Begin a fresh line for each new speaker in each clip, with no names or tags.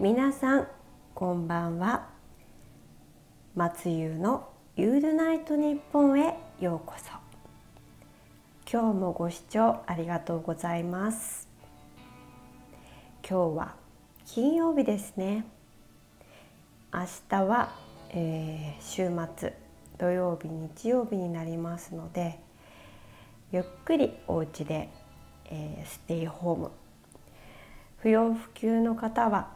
皆さんこんばんは。松優のユールナイト日本へようこそ。今日もご視聴ありがとうございます。今日は金曜日ですね。明日は、えー、週末土曜日日曜日になりますのでゆっくりお家で、えー、ステイホーム。不要不急の方は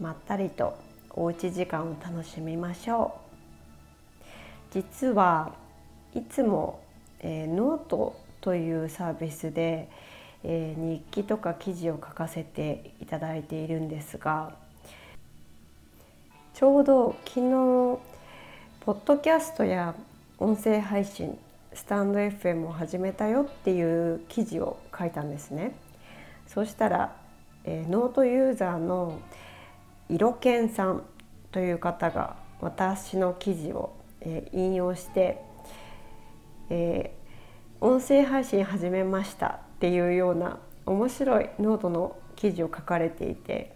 まったりとおうち時間を楽しみましょう。実はいつも、えー、ノートというサービスで、えー、日記とか記事を書かせていただいているんですがちょうど昨日ポッドキャストや音声配信スタンド FM を始めたよっていう記事を書いたんですねそしたら、えー、ノートユーザーの色健さんという方が私の記事を、え引用して、えー、音声配信始めましたっていうような面白いノートの記事を書かれていて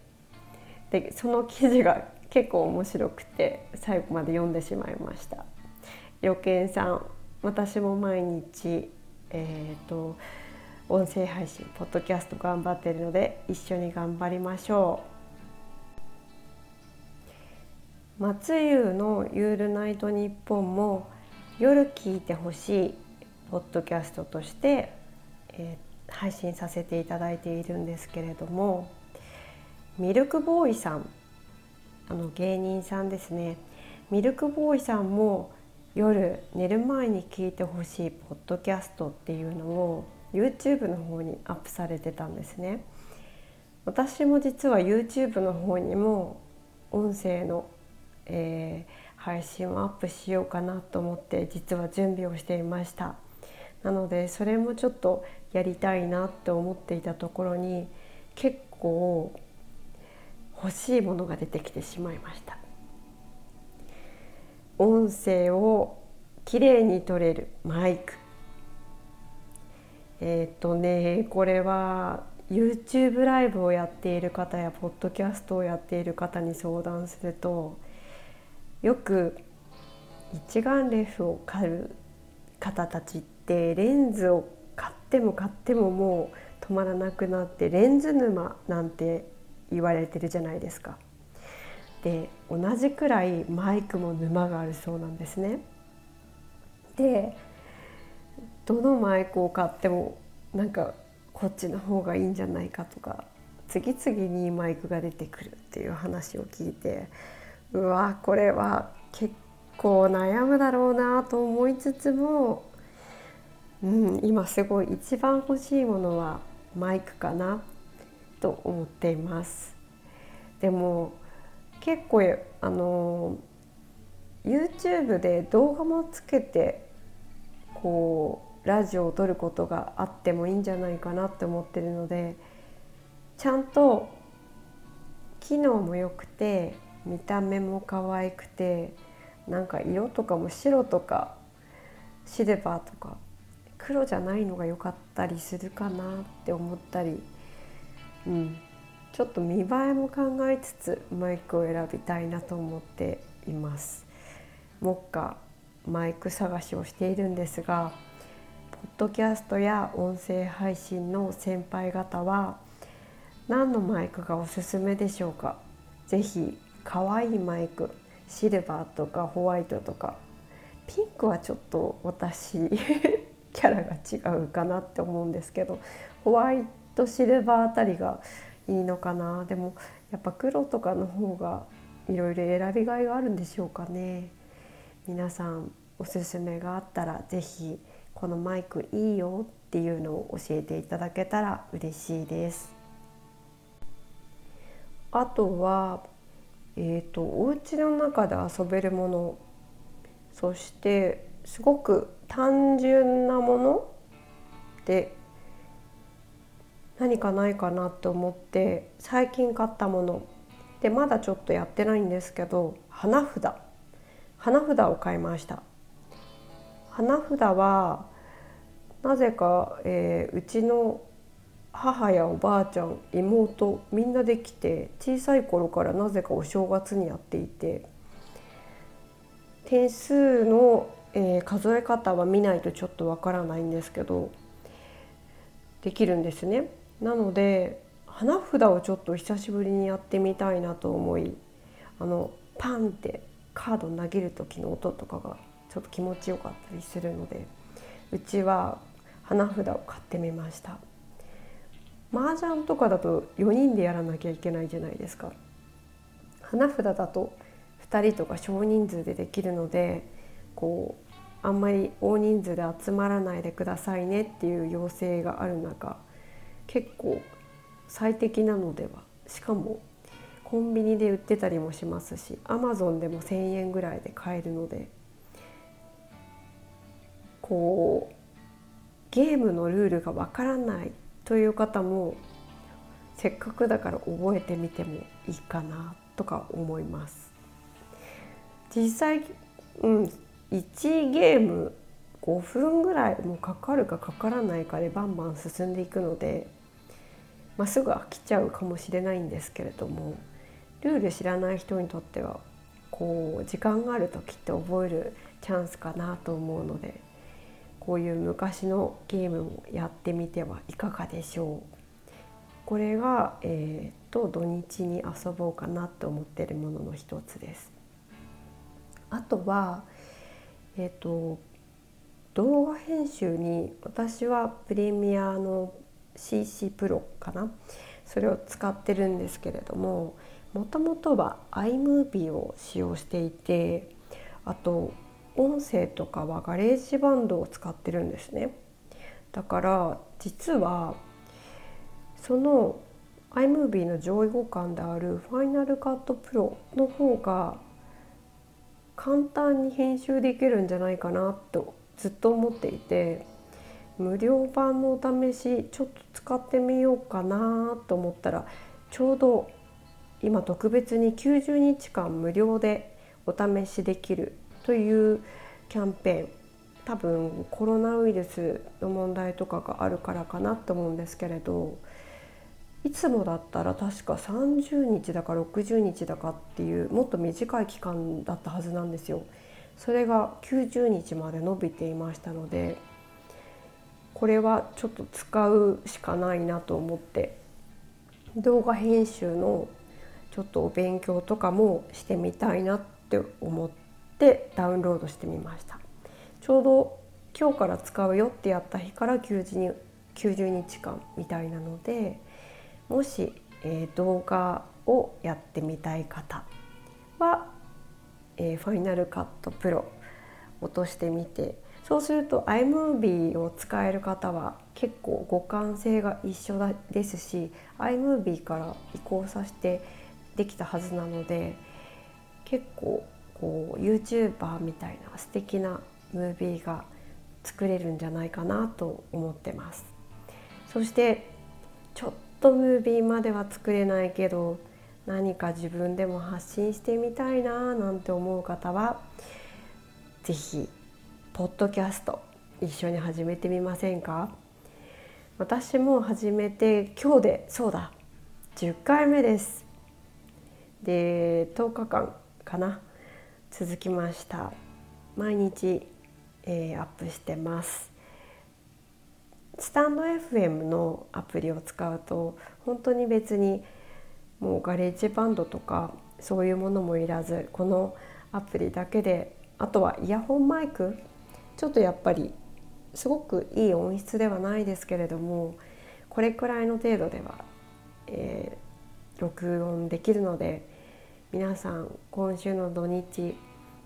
でその記事が結構面白くて最後まで読んでしまいました。予見さん私も毎日、えーと音声配信ポッドキャスト頑張ってるので一緒に頑張りましょう。松湯の「ユールナイトニッポン」も夜聞いてほしいポッドキャストとして、えー、配信させていただいているんですけれどもミルクボーイさんあの芸人さんですねミルクボーイさんも夜寝る前に聞いてほしいポッドキャストっていうのを YouTube の方にアップされてたんですね。私も実は YouTube の方にも音声のえー、配信をアップしようかなと思って実は準備をしていました。なのでそれもちょっとやりたいなって思っていたところに結構欲しいものが出てきてしまいました。音声をきれいに撮れるマイクえっ、ー、とねこれは YouTube ライブをやっている方やポッドキャストをやっている方に相談するとよく一眼レフを買う方たちってレンズを買っても買ってももう止まらなくなってレンズ沼なんて言われてるじゃないですか。で同じくらいマイクも沼があるそうなんですね。でどのマイクを買ってもなんかこっちの方がいいんじゃないかとか次々にマイクが出てくるっていう話を聞いてうわこれは結構悩むだろうなと思いつつも、うん、今すごい一番欲しいものはマイクかなと思っています。でも結構あの YouTube で動画もつけてこうラジオを撮ることがあってもいいんじゃないかなって思ってるのでちゃんと機能も良くて見た目も可愛くてなんか色とかも白とかシルバーとか黒じゃないのが良かったりするかなって思ったり、うん、ちょっと見栄えも考えつつマイクを選びたいなと思っています。目下マイク探しをしているんですがポッドキャストや音声配信の先輩方は何のマイクがおすすめでしょうか？ぜひ可愛いマイクシルバーとかホワイトとかピンクはちょっと私 キャラが違うかなって思うんですけどホワイトシルバーあたりがいいのかな？でもやっぱ黒とかの方がいろいろ選びがいがあるんでしょうかね。皆さんおすすめがあったら是非このマイクいいよっていうのを教えていただけたら嬉しいです。あとはえーと、お家の中で遊べるもの。そしてすごく単純なものって何かないかなと思って最近買ったもの。でまだちょっとやってないんですけど花札。花札を買いました。花札はなぜか、えー、うちの母やおばあちゃん妹みんなできて小さい頃からなぜかお正月にやっていて点数の、えー、数え方は見ないとちょっとわからないんですけどできるんですね。なので花札をちょっと久しぶりにやってみたいなと思いあのパンってカード投げる時の音とかがちょっと気持ちよかったりするのでうちは花札を買ってみました。麻雀とかだと4人でやらなきゃいけないじゃないですか。花札だと2人とか少人数でできるのでこうあんまり大人数で集まらないでくださいねっていう要請がある中結構最適なのではしかもコンビニで売ってたりもしますしアマゾンでも1,000円ぐらいで買えるのでこうゲームのルールがわからないという方もせっかくだから覚えてみてもいいかなとか思います。実際、うん、1ゲーム5分ぐらいもかかるかかからないかでバンバン進んでいくので、まあ、すぐ飽きちゃうかもしれないんですけれどもルール知らない人にとってはこう時間がある時って覚えるチャンスかなと思うのでこういう昔のゲームもやってみてはいかがでしょう。これが、えーと、土日に遊ぼうかなと思ってるものの一つです。あとはえっ、ー、と動画編集に私はプレミアの CC プロかな？それを使ってるんですけれどももともとは iMovie を使用していてあと音声とかはガレージバンドを使ってるんですね。だから実はその iMovie の上位互換である Final Cut Pro の方が簡単に編集できるんじゃないかなとずっと思っていて無料版のお試しちょっと使ってみようかなと思ったらちょうど今特別に90日間無料でお試しできるというキャンペーン多分コロナウイルスの問題とかがあるからかなと思うんですけれどいつもだったら確か30日だか60日だかっていうもっと短い期間だったはずなんですよ。それが90日まで伸びていましたのでこれはちょっと使うしかないなと思って。動画編集のちょっとお勉強とかもしてみたいなって思ってダウンロードしてみました。ちょうど今日から使うよってやった日から90日間みたいなのでもし、えー、動画をやってみたい方は、えー、ファイナルカットプロ落としてみてそうすると iMovie を使える方は結構互換性が一緒ですし iMovie から移行させてできたはずなので結構こう YouTuber みたいな素敵なムービーが作れるんじゃないかなと思ってます。そしてちょっとムービーまでは作れないけど何か自分でも発信してみたいななんて思う方は是非ポッドキャスト一緒に始めてみませんか？私も始めて今日でそうだ10回目です。で10日間かな？続きました。毎日、えー、アップしてます。スタンド FM のアプリを使うと本当に別にもうガレージバンドとかそういうものもいらずこのアプリだけであとはイヤホンマイクちょっとやっぱりすごくいい音質ではないですけれどもこれくらいの程度では、えー、録音できるので皆さん今週の土日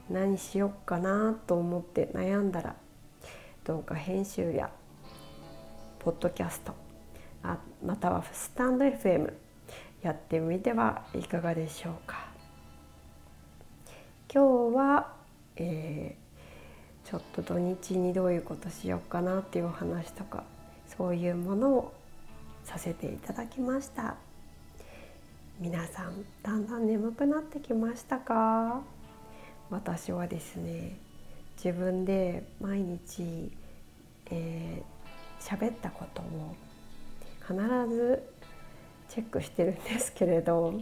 何しよっかなと思って悩んだら動画編集やポッドキャストあまたはスタンド FM やってみてはいかがでしょうか。今日は、えー、ちょっと土日にどういうことしようかなっていうお話とかそういうものをさせていただきました。皆さんだんだん眠くなってきましたか？私はですね自分で毎日、え喋ったことを必ずチェックしてるんですけれど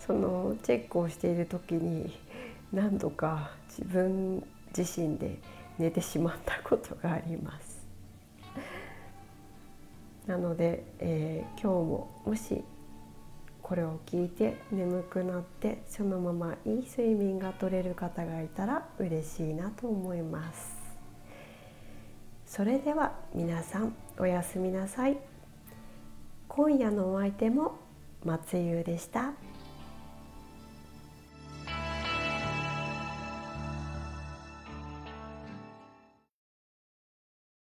そのチェックをしている時に何度か自分自身で寝てしまったことがあります。なので、えー、今日ももしこれを聞いて眠くなってそのままいい睡眠が取れる方がいたら嬉しいなと思いますそれでは皆さんおやすみなさい今夜のお相手も松優でした。